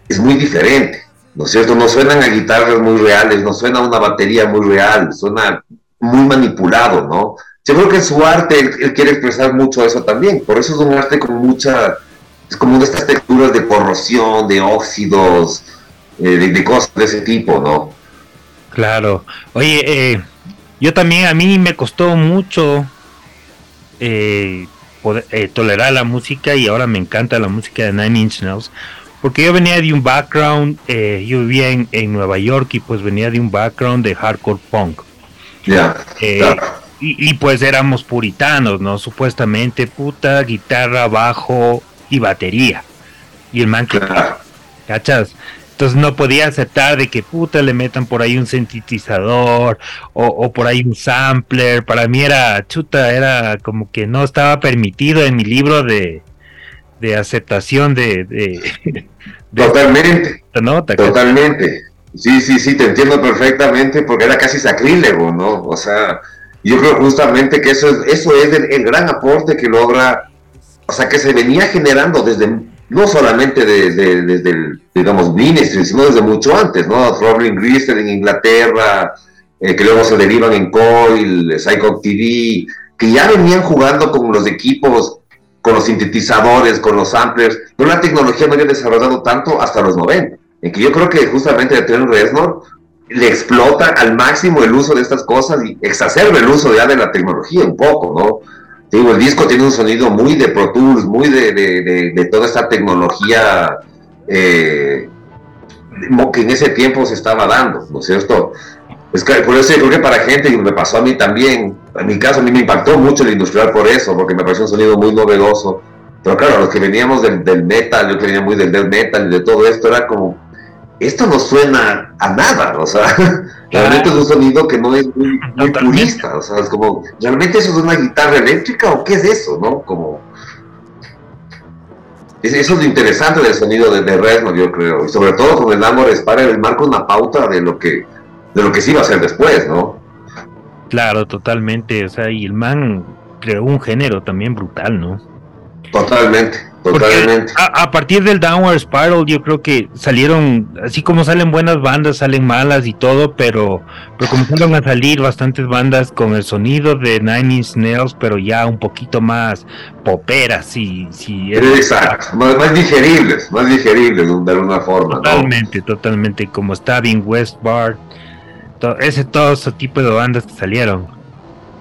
es muy diferente, ¿no es cierto? No suenan a guitarras muy reales, no suena a una batería muy real, suena muy manipulado, ¿no? Yo creo que su arte él, él, quiere expresar mucho eso también, por eso es un arte con mucha, es como de estas texturas de corrosión, de óxidos, eh, de, de, cosas de ese tipo, ¿no? Claro, oye, eh, yo también, a mí me costó mucho eh, poder, tolerar la música y ahora me encanta la música de Nine Inch Nails, porque yo venía de un background, yo vivía en, en, Nueva York y pues venía de un background de hardcore punk. Ya, yeah, claro y, y, pues éramos puritanos, ¿no? Supuestamente, puta, guitarra, bajo y batería. Y el man que... ¿Cachas? Entonces no podía aceptar de que puta le metan por ahí un sintetizador o, o, por ahí un sampler. Para mí era chuta, era como que no estaba permitido en mi libro de, de aceptación de... de, de totalmente. Nota, totalmente. Sí, sí, sí, te entiendo perfectamente porque era casi sacrílego, ¿no? O sea, yo creo justamente que eso es, eso es el, el, gran aporte que logra, o sea, que se venía generando desde, no solamente desde, el, digamos, Ministry, sino desde mucho antes, ¿no? Robin Grister en Inglaterra, eh, que luego se derivan en Coil, Psycho TV, que ya venían jugando con los equipos, con los sintetizadores, con los samplers, pero la tecnología no había desarrollado tanto hasta los 90. en que yo creo que justamente Trent Reznor le explota al máximo el uso de estas cosas y exacerba el uso ya de la tecnología un poco, ¿no? Digo, el disco tiene un sonido muy de Pro Tools, muy de, de, toda esta tecnología eh, que en ese tiempo se estaba dando, ¿no es cierto? Por eso yo creo que para gente, y me pasó a mí también, en mi caso a mí me impactó mucho el industrial por eso, porque me pareció un sonido muy novedoso. Pero claro, los que veníamos del, del metal, yo que venía muy del death metal de todo esto, era como, esto no suena a nada, o sea, realmente es un sonido que no es muy, purista, o sea, es como, ¿realmente eso es una guitarra eléctrica o qué es eso, no? Como, eso es lo interesante del sonido de, de yo creo, y sobre todo con el Amor Spire, el marca una pauta de lo que, de lo que sí va a ser después, ¿no? Claro, totalmente, o sea, y el man creó un género también brutal, ¿no? Totalmente. Totalmente. A, partir del Downward Spiral, yo creo que salieron, así como salen buenas bandas, salen malas y todo, pero, pero comenzaron a salir bastantes bandas con el sonido de Nine Inch Nails, pero ya un poquito más poperas, si, si Exacto, más, digeribles, más digeribles de alguna forma. Totalmente, totalmente, como Stabbing West Bar, ese, todo ese tipo de bandas que salieron.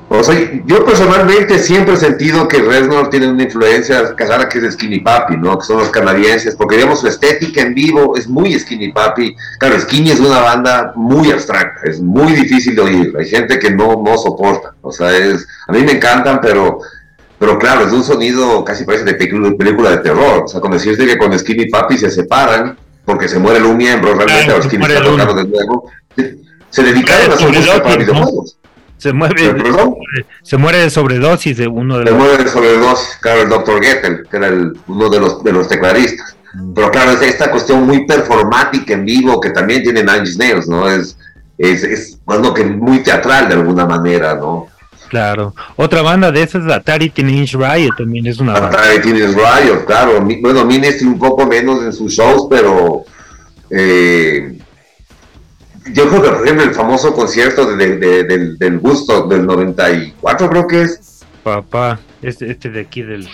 O sea, yo personalmente siempre he sentido que Reznor tiene una influencia casada que es Skinny Papi, ¿no? Que son los canadienses, porque digamos su estética en vivo es muy Skinny Papi. Claro, Skinny es una banda muy abstracta, es muy difícil de oír. Hay gente que no, no soporta. O sea, es, a mí me encantan, pero, pero claro, es un sonido casi parece de película de terror. O sea, con decirte que con Skinny Papi se separan porque se muere un miembro, realmente a Skinny está tocando de nuevo. Se dedicaron a su música para videojuegos. Se muere, se muere de sobredosis de uno de los. Se muere de sobredosis, claro, el doctor Gettel, que era el, uno de los, de los tecladistas. Mm. Pero claro, es esta cuestión muy performática en vivo que también tiene Nine Nails, ¿no? Es, es, es bueno, que muy teatral de alguna manera, ¿no? Claro. Otra banda de esas, Atari Teenage Riot, también es una banda. Atari Teenage Riot, claro. Bueno, Ministry un poco menos en sus shows, pero eh, yo creo que, por ejemplo, el famoso concierto de, del, del Gusto del 94, creo que es. Papá, este, este de aquí del.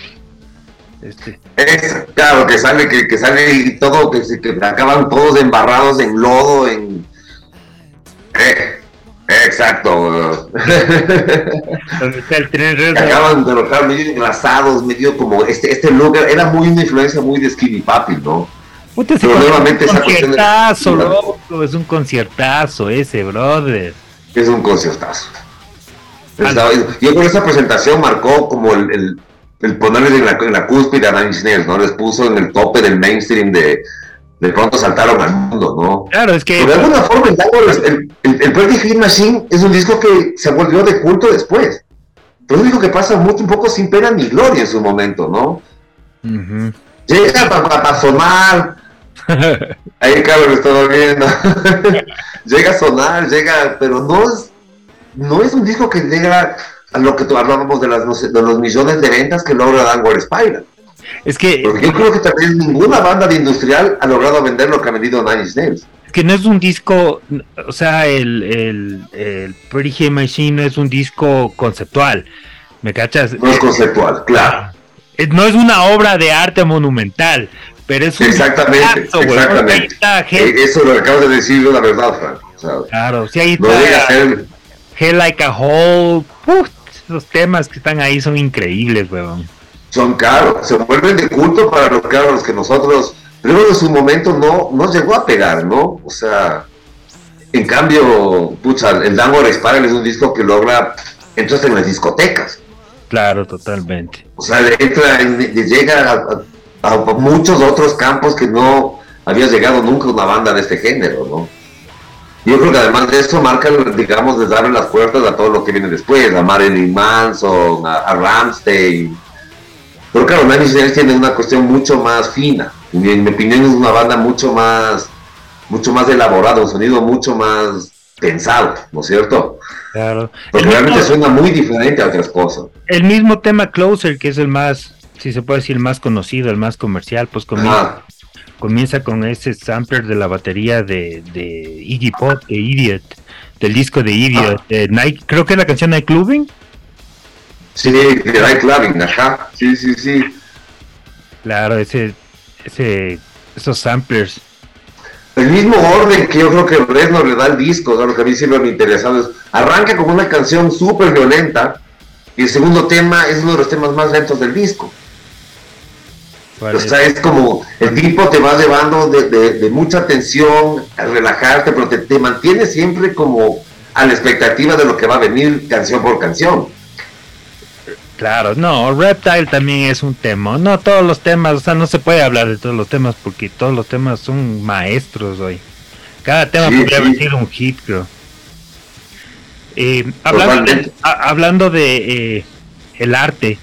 Este. Es, claro, que sale, que, que sale y todo, que, que acaban todos embarrados en lodo, en. Eh, exacto. el tren acaban de rojar medio engrasados, medio como. Este, este look era muy una influencia muy de Skinny Papi, ¿no? Puta, Pero nuevamente esa conciertazo, loco, es un conciertazo ese, brother. Es un conciertazo. yo creo que esa presentación marcó como el, el, ponerles en la, en la cúspide a Nine ¿no? Les puso en el tope del mainstream de, de pronto saltaron al mundo, ¿no? Claro, es que... Pero de alguna forma, el, el, el Pretty Machine es un disco que se volvió de culto después. Pero es un disco que pasa mucho, un poco sin pena ni gloria en su momento, ¿no? Llega para sonar, Ahí Carlos estaba viendo. llega a sonar, llega, pero no es, no es un disco que llega a lo que hablábamos de, las, de los millones de ventas que logra Danwar Spiral. Es que. Porque yo creo que también ninguna banda de industrial ha logrado vender lo que ha vendido Nine Nails. Es que no es un disco, o sea, el, el, el Pretty Machine no es un disco conceptual. ¿Me cachas? No es conceptual, claro. No es una obra de arte monumental, pero es un exactamente, exactamente. Eh, eso lo acabas de decir, la verdad, Frank. claro, si ahí está. Hell Like a Hole. los temas que están ahí son increíbles, weón. Son caros, se vuelven de culto para los caros que nosotros, pero en su momento no, no llegó a pegar, ¿no? O sea, en cambio, pucha, el Dango Spiral es un disco que logra, entras en las discotecas. Claro, totalmente. O sea, entra, llega a a muchos otros campos que no había llegado nunca una banda de este género, ¿no? Yo creo que además de eso marca, digamos, de darle las puertas a todo lo que viene después, a Marilyn Manson, a, a Ramstein. Pero claro, Nanny tiene una cuestión mucho más fina. En mi opinión es una banda mucho más, mucho más elaborada, un sonido mucho más pensado, ¿no es cierto? Claro. Porque realmente suena muy diferente a otras cosas. El mismo tema Closer, que es el más si se puede decir, el más conocido, el más comercial, pues comienza, comienza con ese sampler de la batería de, de Iggy Pop, de Idiot, del disco de Idiot, Night, creo que es la canción Night Clubbing. Sí, de Night Clubbing, ajá, sí, sí, sí. Claro, ese, ese, esos samplers. el mismo orden que yo creo que Reznor le da al disco, ¿no? lo que a mí siempre me ha interesado es, arranca con una canción súper violenta y el segundo tema es uno de los temas más lentos del disco. O sea, es como el tipo te va llevando de, mucha tensión a relajarte, pero te, te mantiene siempre como a la expectativa de lo que va a venir canción por canción. Claro, no, Reptile también es un tema. No todos los temas, o sea, no se puede hablar de todos los temas porque todos los temas son maestros hoy. Cada tema podría haber sido un hit, creo. Eh, hablando, de, hablando de eh, el arte,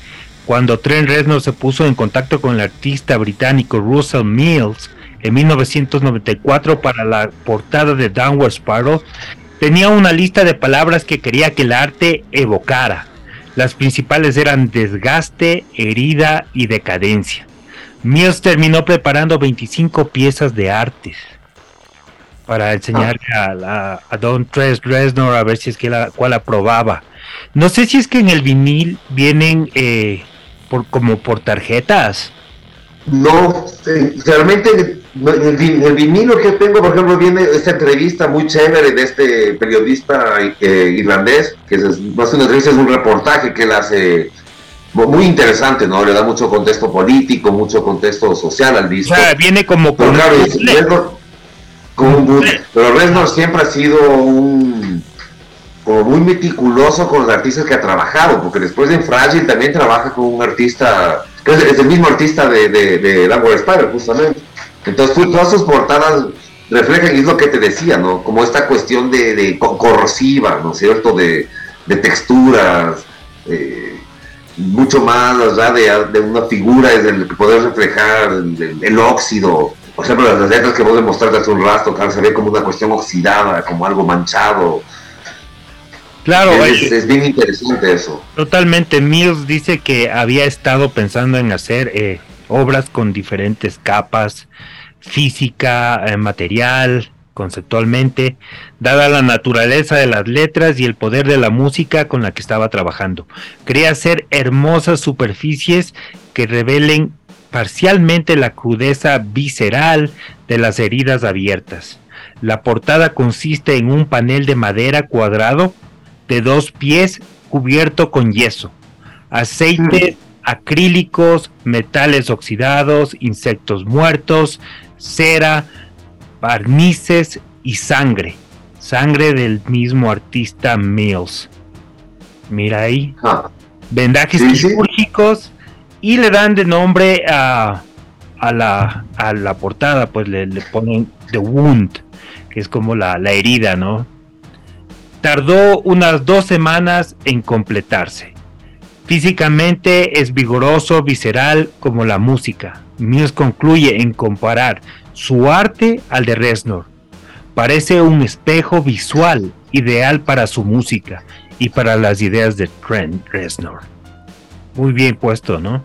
cuando Trent Reznor se puso en contacto con el artista británico Russell Mills en 1994 para la portada de Downward Spiral, tenía una lista de palabras que quería que el arte evocara. Las principales eran desgaste, herida y decadencia. Mills terminó preparando 25 piezas de arte para enseñarle a, Don Tres Reznor a ver si es que la cual aprobaba. No sé si es que en el vinil vienen eh, por, como por tarjetas. No, realmente el, vinilo que tengo, por ejemplo, viene esta entrevista muy chévere de este periodista irlandés, que es más una entrevista, es un reportaje que él hace muy interesante, ¿no? Le da mucho contexto político, mucho contexto social al disco. Viene como pero, claro, pero Reznor siempre ha sido un muy meticuloso con los artistas que ha trabajado, porque después de Frágil también trabaja con un artista, es, el mismo artista de, de, de Spider, justamente. Entonces todas sus portadas reflejan, y es lo que te decía, ¿no? Como esta cuestión de, corrosiva, ¿no es cierto? De, texturas, eh, mucho más de, una figura es el que poder reflejar el, óxido. Por ejemplo, las letras que vos demostraste hace un rastro, claro, se ve como una cuestión oxidada, como algo manchado. Claro, es, bien interesante eso. Totalmente. Mills dice que había estado pensando en hacer eh, obras con diferentes capas, física, eh, material, conceptualmente, dada la naturaleza de las letras y el poder de la música con la que estaba trabajando. Quería hacer hermosas superficies que revelen parcialmente la crudeza visceral de las heridas abiertas. La portada consiste en un panel de madera cuadrado de dos pies cubierto con yeso, aceite acrílicos, metales oxidados, insectos muertos, cera, barnices y sangre. Sangre del mismo artista Mills. Mira ahí. Ah. Vendajes quirúrgicos y le dan de nombre a, a, la, a la portada, pues le, ponen The Wound, que es como la, la herida, ¿no? Tardó unas dos semanas en completarse. Físicamente es vigoroso, visceral como la música. Mills concluye en comparar su arte al de Reznor. Parece un espejo visual ideal para su música y para las ideas de Trent Reznor. Muy bien puesto, ¿no?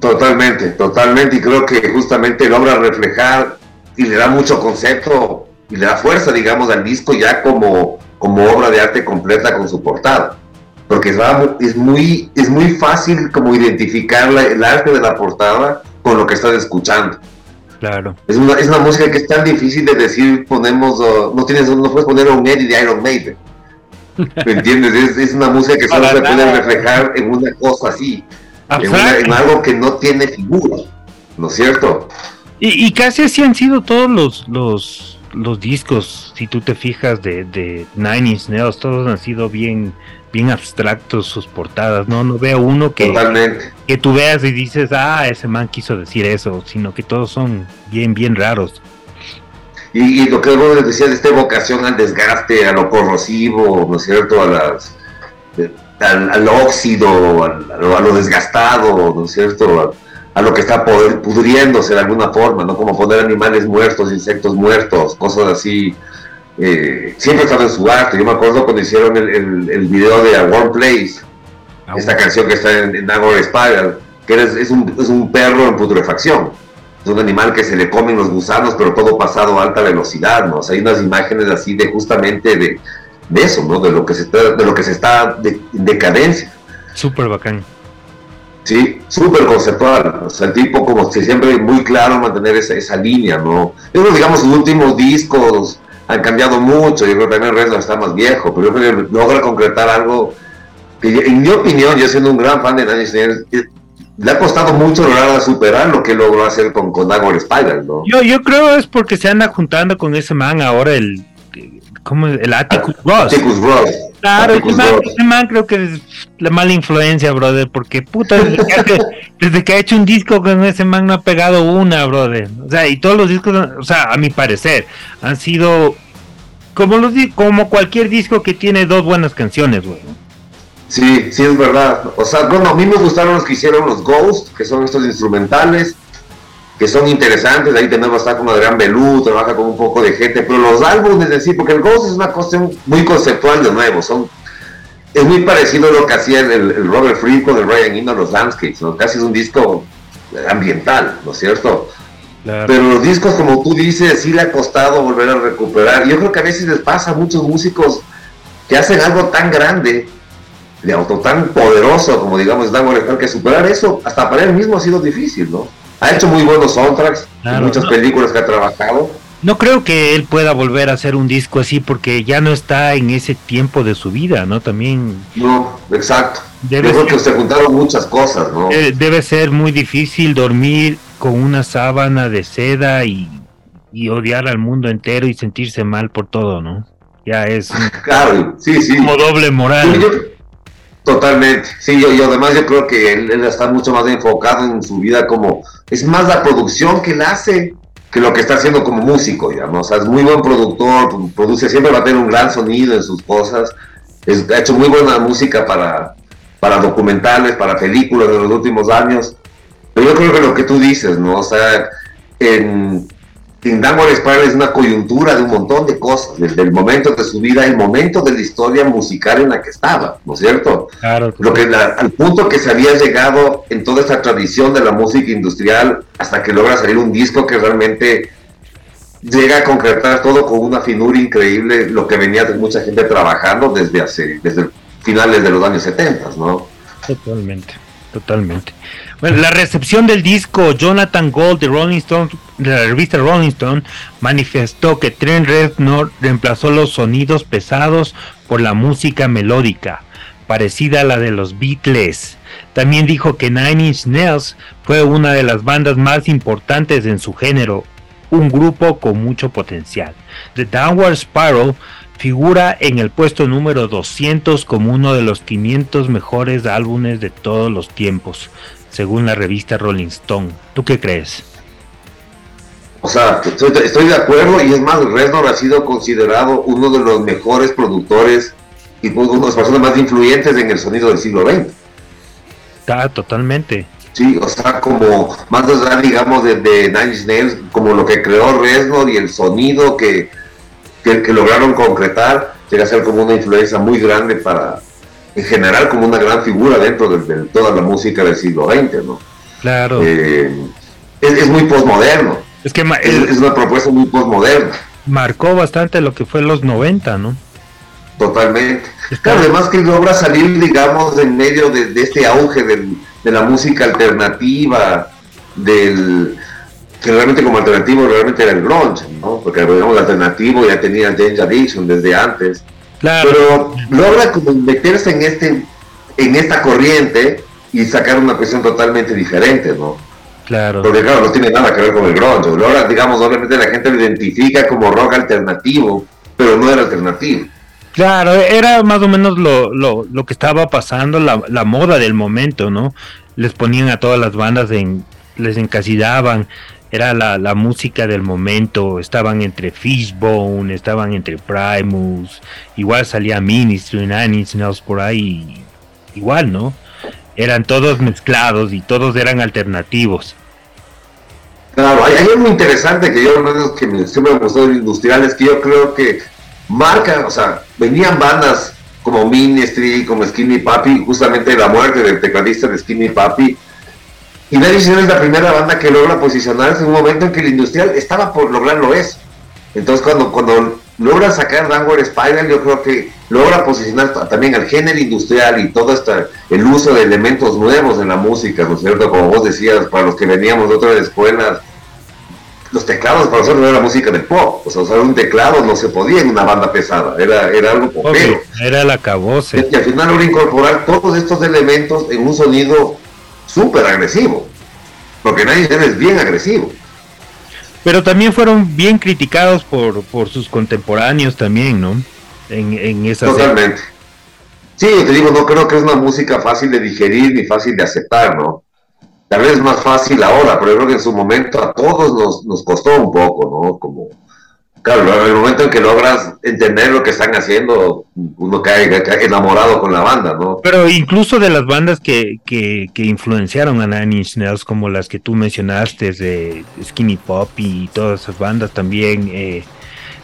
Totalmente, totalmente. Y creo que justamente logra reflejar y le da mucho concepto y le da fuerza, digamos, al disco ya como, como obra de arte completa con su portada porque es, muy, es muy fácil como identificar el arte de la portada con lo que estás escuchando. Claro. Es una, es una música que es tan difícil de decir, ponemos, no tienes, no puedes poner un Eddie de Iron Maiden. ¿Me entiendes? Es, es, una música que solo se puede reflejar en una cosa así, en, algo que no tiene figura, ¿no es cierto? Y, y, casi así han sido todos los, los, los discos, si tú te fijas, de, de Nine Inch Nails, todos han sido bien bien abstractos sus portadas, ¿no? No veo uno que, que tú veas y dices, ah, ese man quiso decir eso, sino que todos son bien, bien raros. Y, lo que vos decías, esta vocación al desgaste, a lo corrosivo, ¿no es cierto? A las, al, óxido, a, lo, desgastado, ¿no es cierto? A, lo que está pudriéndose de alguna forma, ¿no? Como poner animales muertos, insectos muertos, cosas así eh, siempre estaba en su arte. Yo me acuerdo cuando hicieron el, el, video de A Warm Place, ah, esta canción que está en, en Spiral, que es, un, es, un, perro en putrefacción. Es un animal que se le comen los gusanos, pero todo pasado a alta velocidad, ¿no? hay unas imágenes así de justamente de, de eso, ¿no? De lo que se está, de lo que se está de, en decadencia. Súper bacán. Sí, súper conceptual. O sea, el tipo como que siempre muy claro mantener esa, esa línea, ¿no? Yo digamos, los últimos discos han cambiado mucho. Yo creo que también Reznor está más viejo, pero yo creo que logra concretar algo que, en mi opinión, yo siendo un gran fan de Nine le ha costado mucho lograr superar lo que logró hacer con, con Dagor Spider, ¿no? Yo, yo creo es porque se anda juntando con ese man ahora el ¿cómo el Atticus Ross. Atticus Ross. Claro, ese man, creo que es la mala influencia, brother, porque puta, desde que, ha hecho un disco con ese man no ha pegado una, brother. O sea, y todos los discos, o sea, a mi parecer, han sido como los como cualquier disco que tiene dos buenas canciones, güey. Sí, sí es verdad. O sea, bueno, a mí me gustaron los que hicieron los Ghosts, que son estos instrumentales, que son interesantes. Ahí tenemos está como Adrián Belú, trabaja con un poco de gente, pero los álbumes de sí, porque el Ghost es una cosa muy conceptual de nuevo. Son, es muy parecido a lo que hacía el, Robert Fripp con el Ryan Eno, los Landscapes, ¿no? casi es un disco ambiental, ¿no es cierto? Pero los discos, como tú dices, sí le ha costado volver a recuperar. Yo creo que a veces les pasa a muchos músicos que hacen algo tan grande de auto tan poderoso como digamos Dan que superar eso hasta para él mismo ha sido difícil, ¿no? Ha hecho muy buenos soundtracks, muchas películas que ha trabajado. No creo que él pueda volver a hacer un disco así porque ya no está en ese tiempo de su vida, ¿no? También. No, exacto. Debe creo que se juntaron muchas cosas, ¿no? Debe ser muy difícil dormir con una sábana de seda y, y odiar al mundo entero y sentirse mal por todo, ¿no? Ya es. claro, sí, sí. Como doble moral. Totalmente, sí, yo, además yo creo que él, está mucho más enfocado en su vida como, es más la producción que él hace que lo que está haciendo como músico, digamos, o sea, es muy buen productor, produce, siempre va a tener un gran sonido en sus cosas, ha hecho muy buena música para, para documentales, para películas de los últimos años, pero yo creo que lo que tú dices, ¿no? O sea, en, Dango Spiral es una coyuntura de un montón de cosas, desde el momento de su vida, el momento de la historia musical en la que estaba, ¿no es cierto? Claro. Lo que al punto que se había llegado en toda esta tradición de la música industrial hasta que logra salir un disco que realmente llega a concretar todo con una finura increíble, lo que venía de mucha gente trabajando desde hace, desde finales de los años 70, ¿no? Totalmente, totalmente. La recepción del disco Jonathan Gold de Rolling Stone, de la revista Rolling Stone, manifestó que Trent Reznor reemplazó los sonidos pesados por la música melódica, parecida a la de los Beatles. También dijo que Nine Inch Nails fue una de las bandas más importantes en su género, un grupo con mucho potencial. The Downward Spiral figura en el puesto número 200 como uno de los 500 mejores álbumes de todos los tiempos, según la revista Rolling Stone. ¿Tú qué crees? O sea, estoy, de acuerdo y es más, Reznor ha sido considerado uno de los mejores productores y pues, una de las personas más influyentes en el sonido del siglo XX. Está totalmente. Sí, o sea, como más allá, digamos, de, de Nine Inch Nails, como lo que creó Reznor y el sonido que, que, que lograron concretar, llega a ser como una influencia muy grande para, en general como una gran figura dentro de, toda la música del siglo XX, ¿no? Claro. Eh, es, muy posmoderno. Es que es, una propuesta muy posmoderna. Marcó bastante lo que fue los 90, ¿no? Totalmente. además que logra salir, digamos, en medio de, este auge de la música alternativa, del que realmente como alternativo realmente era el grunge, ¿no? Porque digamos, el alternativo ya tenía James Addiction desde antes pero logra como meterse en este en esta corriente y sacar una cuestión totalmente diferente, ¿no? Claro. Porque claro, no tiene nada que ver con el grunge. Logra, digamos, obviamente la gente lo identifica como rock alternativo, pero no era alternativo. Claro, era más o menos lo, lo, lo que estaba pasando, la, la, moda del momento, ¿no? Les ponían a todas las bandas en, les encasillaban era la, la, música del momento, estaban entre Fishbone, estaban entre Primus, igual salía Ministry, Nine Inch por ahí, igual, ¿no? Eran todos mezclados y todos eran alternativos. Claro, hay, algo interesante que yo que me, siempre me gustó de industriales, que yo creo que marcan, o sea, venían bandas como Ministry, como Skinny Papi, justamente la muerte del tecladista de Skinny Papi, y Nadie es la primera banda que logra posicionarse en un momento en que el industrial estaba por lograrlo eso. Entonces cuando, cuando logra sacar Downward Spiral, yo creo que logra posicionar también al género industrial y todo este, el uso de elementos nuevos en la música, ¿no es cierto? Como vos decías, para los que veníamos de otras escuelas, los teclados para nosotros no era música del pop, o sea, usar un teclado no se podía en una banda pesada, era, era algo popero. era la cabose. Y al final logra incorporar todos estos elementos en un sonido súper agresivo, porque nadie es bien agresivo pero también fueron bien criticados por, por sus contemporáneos también, ¿no? En, en esa Totalmente. Sí, te digo, no creo que es una música fácil de digerir ni fácil de aceptar, ¿no? Tal vez es más fácil ahora, pero yo creo que en su momento a todos nos, nos costó un poco, ¿no? Como Claro, en el momento en que logras entender lo que están haciendo, uno cae, enamorado con la banda, ¿no? Pero incluso de las bandas que, que, influenciaron a Nine Inch Nails, como las que tú mencionaste, de Skinny Pop y todas esas bandas también, eh,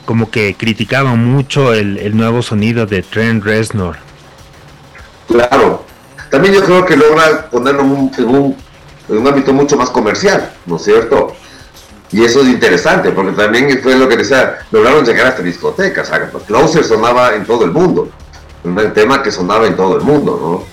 como que criticaban mucho el, nuevo sonido de Trent Reznor. Claro, también yo creo que logra ponerlo en un, en un ámbito mucho más comercial, ¿no es cierto? Y eso es interesante, porque también fue lo que decía, lograron llegar hasta discotecas. Closer sonaba en todo el mundo. Un tema que sonaba en todo el mundo, ¿no?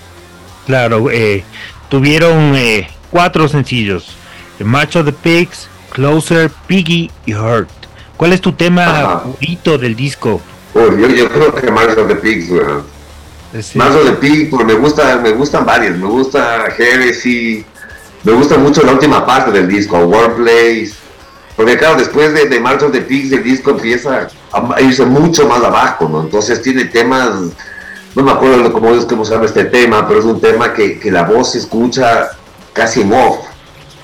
Claro, eh, tuvieron eh, cuatro sencillos: Match of the Pigs, Closer, Piggy y Hurt. ¿Cuál es tu tema favorito del disco? yo, creo que Match of the Pigs, weón. Match of the Pigs, pues me, gusta, me gustan varias. Me gusta Heresy, me gusta mucho la última parte del disco, Warplace. Porque claro, después de, de March of the Pigs el disco empieza a irse mucho más abajo, ¿no? Entonces tiene temas, no me acuerdo cómo es cómo se llama este tema, pero es un tema que, que la voz se escucha casi en off.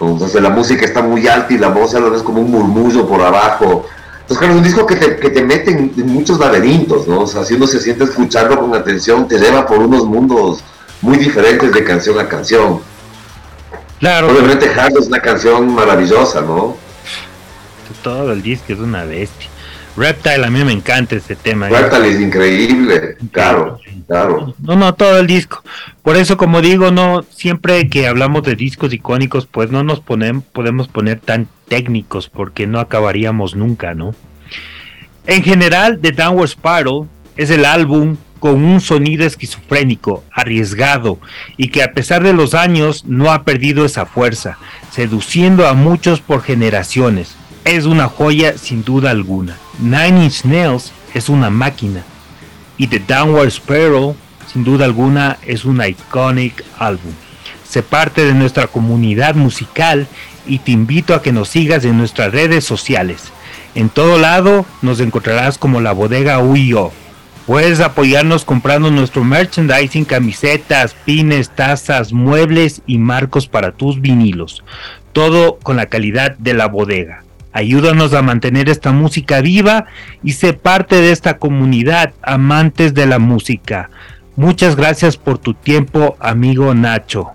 Entonces la música está muy alta y la voz a lo es como un murmullo por abajo. Entonces, claro, es un disco que te, que te mete en, muchos laberintos, ¿no? O sea, si uno se siente escuchando con atención, te lleva por unos mundos muy diferentes de canción a canción. Claro. Obviamente, Hard es una canción maravillosa, ¿no? Todo el disco es una bestia. Reptile, a mí me encanta ese tema. Reptile es increíble, claro, claro. No, no, todo el disco. Por eso, como digo, no, siempre que hablamos de discos icónicos, pues no nos ponen, podemos poner tan técnicos porque no acabaríamos nunca, ¿no? En general, The Downward Spiral es el álbum con un sonido esquizofrénico, arriesgado y que a pesar de los años no ha perdido esa fuerza, seduciendo a muchos por generaciones es una joya sin duda alguna. Nine Inch Nails es una máquina y The Downward Spiral sin duda alguna es un iconic álbum. Se parte de nuestra comunidad musical y te invito a que nos sigas en nuestras redes sociales. En todo lado nos encontrarás como la bodega UIO. Puedes apoyarnos comprando nuestro merchandising, camisetas, pines, tazas, muebles y marcos para tus vinilos. Todo con la calidad de la bodega. Ayúdanos a mantener esta música viva y sé parte de esta comunidad amantes de la música. Muchas gracias por tu tiempo, amigo Nacho.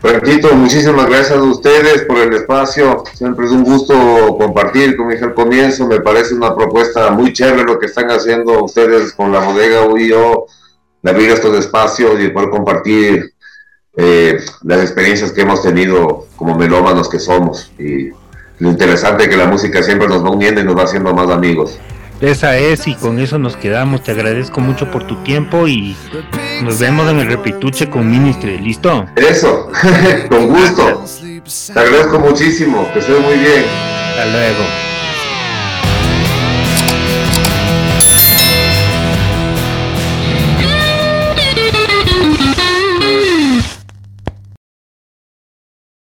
Franquito, muchísimas gracias a ustedes por el espacio. Siempre es un gusto compartir, como dije al comienzo, me parece una propuesta muy chévere lo que están haciendo ustedes con la bodega UIO, de abrir estos espacios y poder compartir eh, las experiencias que hemos tenido como melómanos que somos. Lo interesante es que la música siempre nos va uniendo y nos va haciendo más amigos. Esa es y con eso nos quedamos. Te agradezco mucho por tu tiempo y nos vemos en el repituche con Ministry. ¿Listo? Eso, con gusto. Te agradezco muchísimo. Que estés muy bien. Hasta luego.